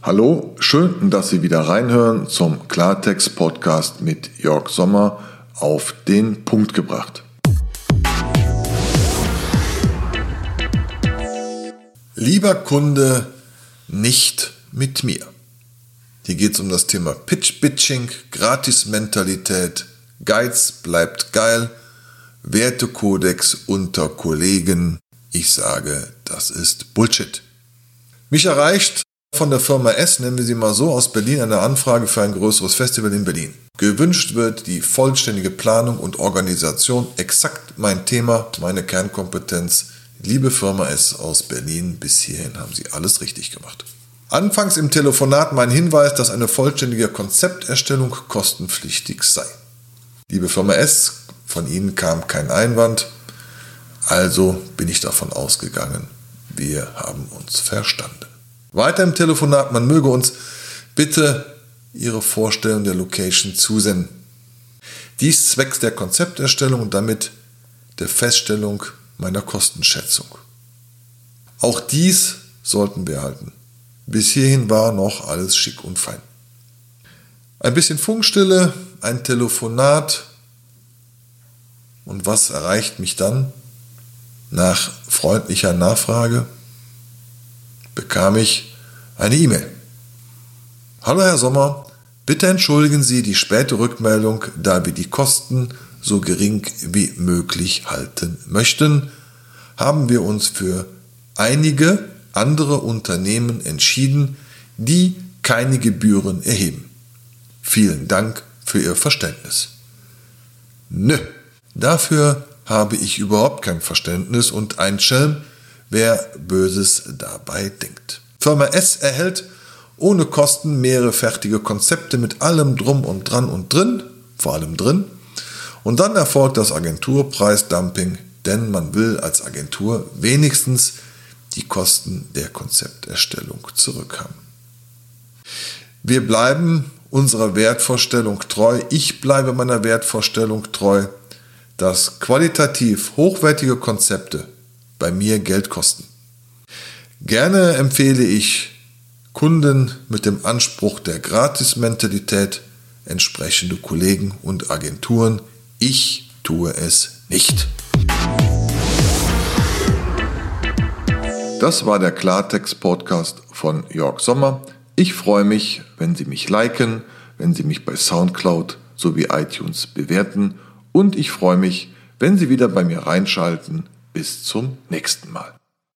Hallo, schön, dass Sie wieder reinhören zum Klartext-Podcast mit Jörg Sommer auf den Punkt gebracht. Lieber Kunde, nicht mit mir. Hier geht es um das Thema Pitch-Bitching, Gratis-Mentalität, Geiz bleibt geil, Wertekodex unter Kollegen. Ich sage, das ist Bullshit. Mich erreicht von der Firma S, nennen wir sie mal so, aus Berlin eine Anfrage für ein größeres Festival in Berlin. Gewünscht wird die vollständige Planung und Organisation, exakt mein Thema, meine Kernkompetenz. Liebe Firma S aus Berlin, bis hierhin haben Sie alles richtig gemacht. Anfangs im Telefonat mein Hinweis, dass eine vollständige Konzepterstellung kostenpflichtig sei. Liebe Firma S, von Ihnen kam kein Einwand, also bin ich davon ausgegangen, wir haben uns verstanden. Weiter im Telefonat, man möge uns bitte Ihre Vorstellung der Location zusenden. Dies zwecks der Konzepterstellung und damit der Feststellung meiner Kostenschätzung. Auch dies sollten wir erhalten. Bis hierhin war noch alles schick und fein. Ein bisschen Funkstille, ein Telefonat. Und was erreicht mich dann? Nach freundlicher Nachfrage bekam ich eine E-Mail. Hallo Herr Sommer, bitte entschuldigen Sie die späte Rückmeldung, da wir die Kosten so gering wie möglich halten möchten, haben wir uns für einige andere Unternehmen entschieden, die keine Gebühren erheben. Vielen Dank für Ihr Verständnis. Nö, dafür habe ich überhaupt kein Verständnis und ein Schelm wer Böses dabei denkt. Firma S erhält ohne Kosten mehrere fertige Konzepte mit allem drum und dran und drin, vor allem drin. Und dann erfolgt das Agenturpreisdumping, denn man will als Agentur wenigstens die Kosten der Konzepterstellung zurückhaben. Wir bleiben unserer Wertvorstellung treu. Ich bleibe meiner Wertvorstellung treu, dass qualitativ hochwertige Konzepte bei mir Geld kosten. Gerne empfehle ich Kunden mit dem Anspruch der Gratis-Mentalität entsprechende Kollegen und Agenturen. Ich tue es nicht. Das war der Klartext-Podcast von Jörg Sommer. Ich freue mich, wenn Sie mich liken, wenn Sie mich bei SoundCloud sowie iTunes bewerten und ich freue mich, wenn Sie wieder bei mir reinschalten bis zum nächsten Mal.